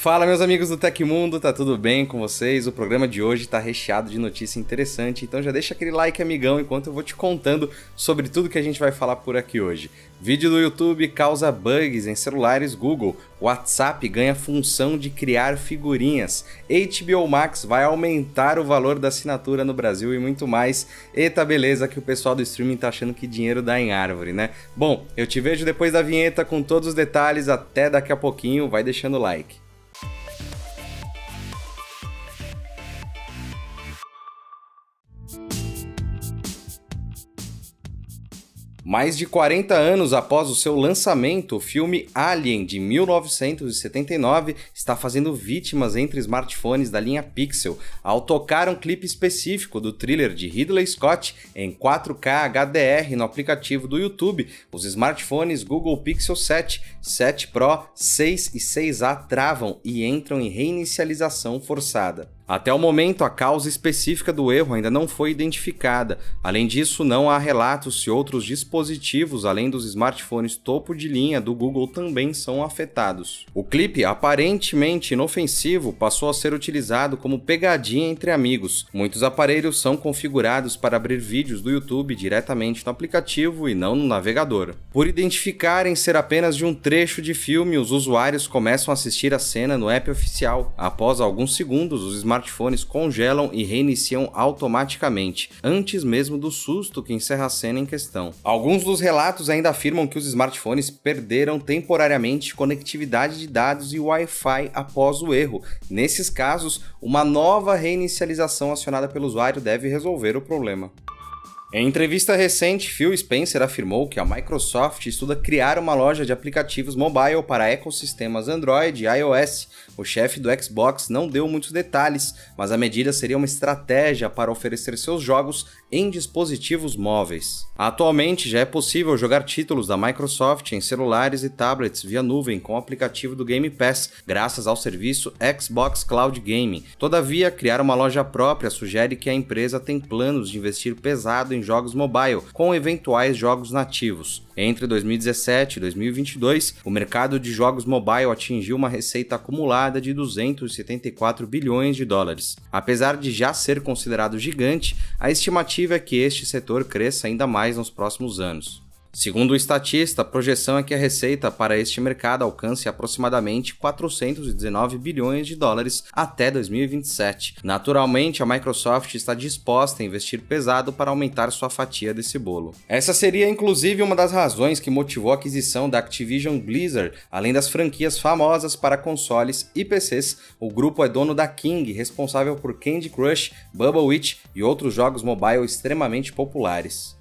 Fala, meus amigos do Tecmundo, tá tudo bem com vocês? O programa de hoje tá recheado de notícia interessante, então já deixa aquele like, amigão, enquanto eu vou te contando sobre tudo que a gente vai falar por aqui hoje. Vídeo do YouTube causa bugs em celulares Google. WhatsApp ganha função de criar figurinhas. HBO Max vai aumentar o valor da assinatura no Brasil e muito mais. Eita, beleza que o pessoal do streaming tá achando que dinheiro dá em árvore, né? Bom, eu te vejo depois da vinheta com todos os detalhes. Até daqui a pouquinho. Vai deixando o like. Mais de 40 anos após o seu lançamento, o filme Alien de 1979 está fazendo vítimas entre smartphones da linha Pixel ao tocar um clipe específico do thriller de Ridley Scott em 4K HDR no aplicativo do YouTube. Os smartphones Google Pixel 7, 7 Pro, 6 e 6A travam e entram em reinicialização forçada. Até o momento, a causa específica do erro ainda não foi identificada. Além disso, não há relatos se outros dispositivos, além dos smartphones topo de linha do Google, também são afetados. O clipe, aparentemente inofensivo, passou a ser utilizado como pegadinha entre amigos. Muitos aparelhos são configurados para abrir vídeos do YouTube diretamente no aplicativo e não no navegador. Por identificarem ser apenas de um trecho de filme, os usuários começam a assistir a cena no app oficial. Após alguns segundos, os smartphones smartphones congelam e reiniciam automaticamente, antes mesmo do susto que encerra a cena em questão. Alguns dos relatos ainda afirmam que os smartphones perderam temporariamente conectividade de dados e Wi-Fi após o erro. Nesses casos, uma nova reinicialização acionada pelo usuário deve resolver o problema. Em entrevista recente, Phil Spencer afirmou que a Microsoft estuda criar uma loja de aplicativos mobile para ecossistemas Android e iOS. O chefe do Xbox não deu muitos detalhes, mas a medida seria uma estratégia para oferecer seus jogos em dispositivos móveis. Atualmente já é possível jogar títulos da Microsoft em celulares e tablets via nuvem com o aplicativo do Game Pass, graças ao serviço Xbox Cloud Gaming. Todavia, criar uma loja própria sugere que a empresa tem planos de investir pesado em jogos mobile, com eventuais jogos nativos. Entre 2017 e 2022, o mercado de jogos mobile atingiu uma receita acumulada de 274 bilhões de dólares. Apesar de já ser considerado gigante, a estimativa é que este setor cresça ainda mais nos próximos anos. Segundo o estatista, a projeção é que a receita para este mercado alcance aproximadamente 419 bilhões de dólares até 2027. Naturalmente, a Microsoft está disposta a investir pesado para aumentar sua fatia desse bolo. Essa seria inclusive uma das razões que motivou a aquisição da Activision Blizzard, além das franquias famosas para consoles e PCs. O grupo é dono da King, responsável por Candy Crush, Bubble Witch e outros jogos mobile extremamente populares.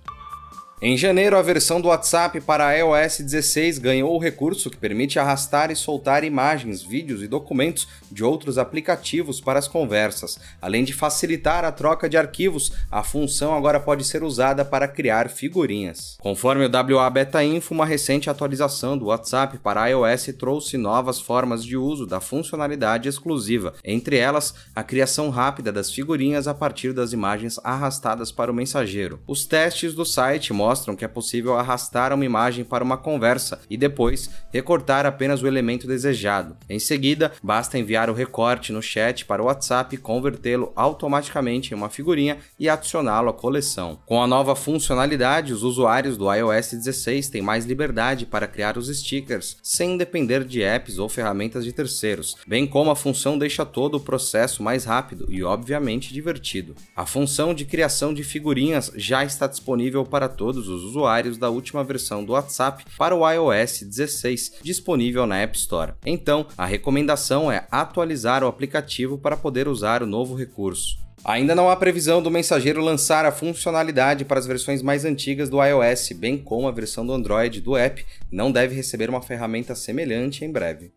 Em janeiro, a versão do WhatsApp para iOS 16 ganhou o recurso que permite arrastar e soltar imagens, vídeos e documentos de outros aplicativos para as conversas. Além de facilitar a troca de arquivos, a função agora pode ser usada para criar figurinhas. Conforme o WA Beta Info, uma recente atualização do WhatsApp para iOS trouxe novas formas de uso da funcionalidade exclusiva, entre elas a criação rápida das figurinhas a partir das imagens arrastadas para o mensageiro. Os testes do site mostram mostram que é possível arrastar uma imagem para uma conversa e depois recortar apenas o elemento desejado. Em seguida, basta enviar o recorte no chat para o WhatsApp, convertê-lo automaticamente em uma figurinha e adicioná-lo à coleção. Com a nova funcionalidade, os usuários do iOS 16 têm mais liberdade para criar os stickers sem depender de apps ou ferramentas de terceiros, bem como a função deixa todo o processo mais rápido e, obviamente, divertido. A função de criação de figurinhas já está disponível para todos todos os usuários da última versão do WhatsApp para o iOS 16, disponível na App Store. Então, a recomendação é atualizar o aplicativo para poder usar o novo recurso. Ainda não há previsão do mensageiro lançar a funcionalidade para as versões mais antigas do iOS, bem como a versão do Android do app não deve receber uma ferramenta semelhante em breve.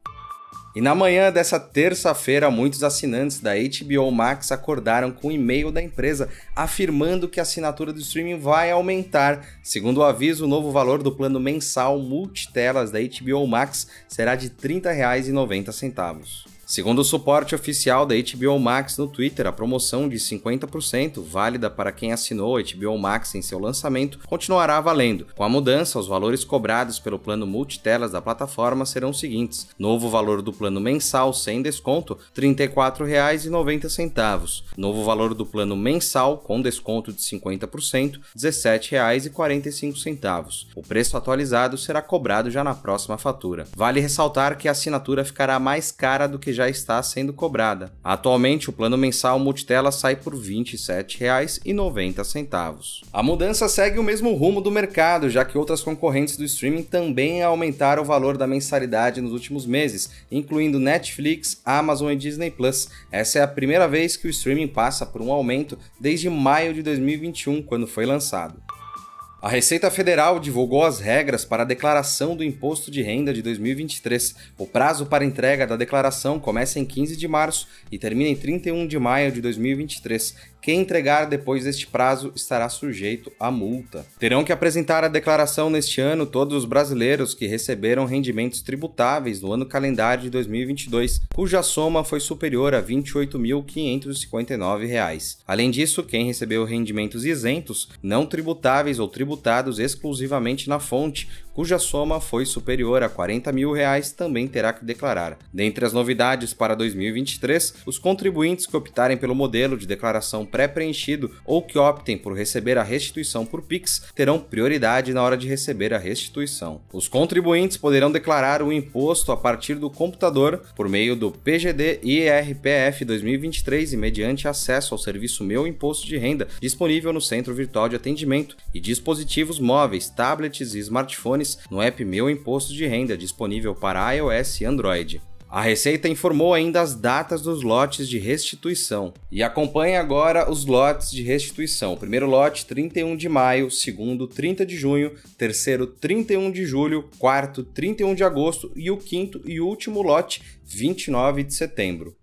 E na manhã dessa terça-feira, muitos assinantes da HBO Max acordaram com um e-mail da empresa afirmando que a assinatura do streaming vai aumentar. Segundo o aviso, o novo valor do plano mensal multitelas da HBO Max será de R$ 30,90. Segundo o suporte oficial da HBO Max no Twitter, a promoção de 50%, válida para quem assinou HBO Max em seu lançamento, continuará valendo. Com a mudança, os valores cobrados pelo plano multitelas da plataforma serão os seguintes: novo valor do plano mensal sem desconto, R$ 34,90. Novo valor do plano mensal com desconto de 50%, R$ 17,45. O preço atualizado será cobrado já na próxima fatura. Vale ressaltar que a assinatura ficará mais cara do que já está sendo cobrada. Atualmente, o plano mensal multitela sai por R$ 27,90. A mudança segue o mesmo rumo do mercado, já que outras concorrentes do streaming também aumentaram o valor da mensalidade nos últimos meses, incluindo Netflix, Amazon e Disney Plus. Essa é a primeira vez que o streaming passa por um aumento desde maio de 2021, quando foi lançado. A Receita Federal divulgou as regras para a declaração do Imposto de Renda de 2023. O prazo para entrega da declaração começa em 15 de março e termina em 31 de maio de 2023. Quem entregar depois deste prazo estará sujeito a multa. Terão que apresentar a declaração neste ano todos os brasileiros que receberam rendimentos tributáveis no ano calendário de 2022, cuja soma foi superior a R$ 28.559. Além disso, quem recebeu rendimentos isentos, não tributáveis ou tributados exclusivamente na fonte, cuja soma foi superior a 40 mil reais, também terá que declarar. Dentre as novidades para 2023, os contribuintes que optarem pelo modelo de declaração pré-preenchido ou que optem por receber a restituição por Pix terão prioridade na hora de receber a restituição. Os contribuintes poderão declarar o imposto a partir do computador por meio do PGD IRPF 2023 e mediante acesso ao serviço Meu Imposto de Renda, disponível no Centro Virtual de Atendimento, e dispositivos móveis, tablets e smartphones no app Meu Imposto de Renda, disponível para iOS e Android. A Receita informou ainda as datas dos lotes de restituição e acompanha agora os lotes de restituição. Primeiro lote, 31 de maio, segundo, 30 de junho, terceiro, 31 de julho, quarto, 31 de agosto e o quinto e último lote, 29 de setembro.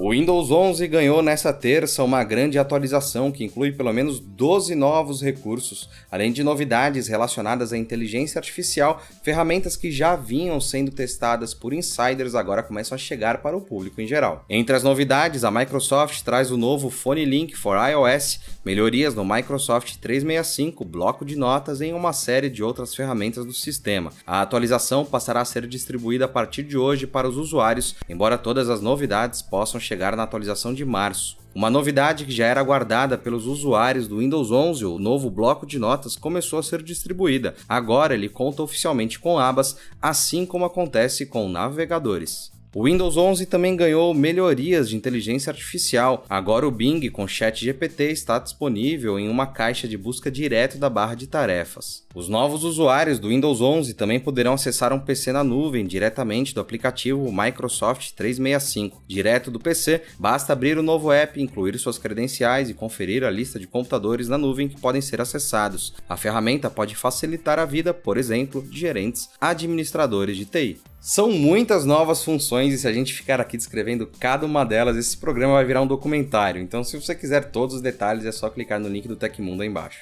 O Windows 11 ganhou nessa terça uma grande atualização que inclui pelo menos 12 novos recursos, além de novidades relacionadas à inteligência artificial, ferramentas que já vinham sendo testadas por insiders agora começam a chegar para o público em geral. Entre as novidades, a Microsoft traz o novo Phone Link for iOS, melhorias no Microsoft 365, bloco de notas e uma série de outras ferramentas do sistema. A atualização passará a ser distribuída a partir de hoje para os usuários, embora todas as novidades possam chegar na atualização de março. Uma novidade que já era aguardada pelos usuários do Windows 11, o novo bloco de notas começou a ser distribuída. Agora ele conta oficialmente com abas, assim como acontece com navegadores. O Windows 11 também ganhou melhorias de inteligência artificial. Agora o Bing com Chat GPT está disponível em uma caixa de busca direto da barra de tarefas. Os novos usuários do Windows 11 também poderão acessar um PC na nuvem diretamente do aplicativo Microsoft 365. Direto do PC, basta abrir o novo app, incluir suas credenciais e conferir a lista de computadores na nuvem que podem ser acessados. A ferramenta pode facilitar a vida, por exemplo, de gerentes, administradores de TI. São muitas novas funções e se a gente ficar aqui descrevendo cada uma delas, esse programa vai virar um documentário. Então, se você quiser todos os detalhes, é só clicar no link do Tecmundo aí embaixo.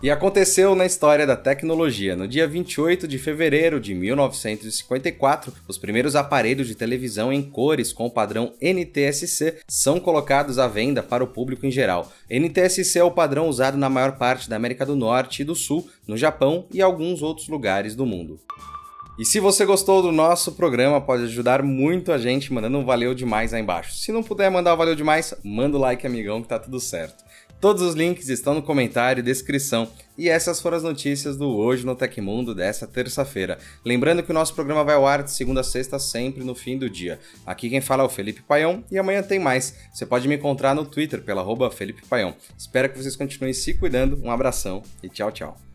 E aconteceu na história da tecnologia. No dia 28 de fevereiro de 1954, os primeiros aparelhos de televisão em cores com o padrão NTSC são colocados à venda para o público em geral. NTSC é o padrão usado na maior parte da América do Norte e do Sul, no Japão e alguns outros lugares do mundo. E se você gostou do nosso programa, pode ajudar muito a gente mandando um valeu demais aí embaixo. Se não puder mandar um valeu demais, manda o like, amigão, que tá tudo certo. Todos os links estão no comentário e descrição. E essas foram as notícias do Hoje no Tecmundo dessa terça-feira. Lembrando que o nosso programa vai ao ar de segunda a sexta, sempre no fim do dia. Aqui quem fala é o Felipe Paião e amanhã tem mais. Você pode me encontrar no Twitter pela Felipe Paião. Espero que vocês continuem se cuidando. Um abração e tchau, tchau.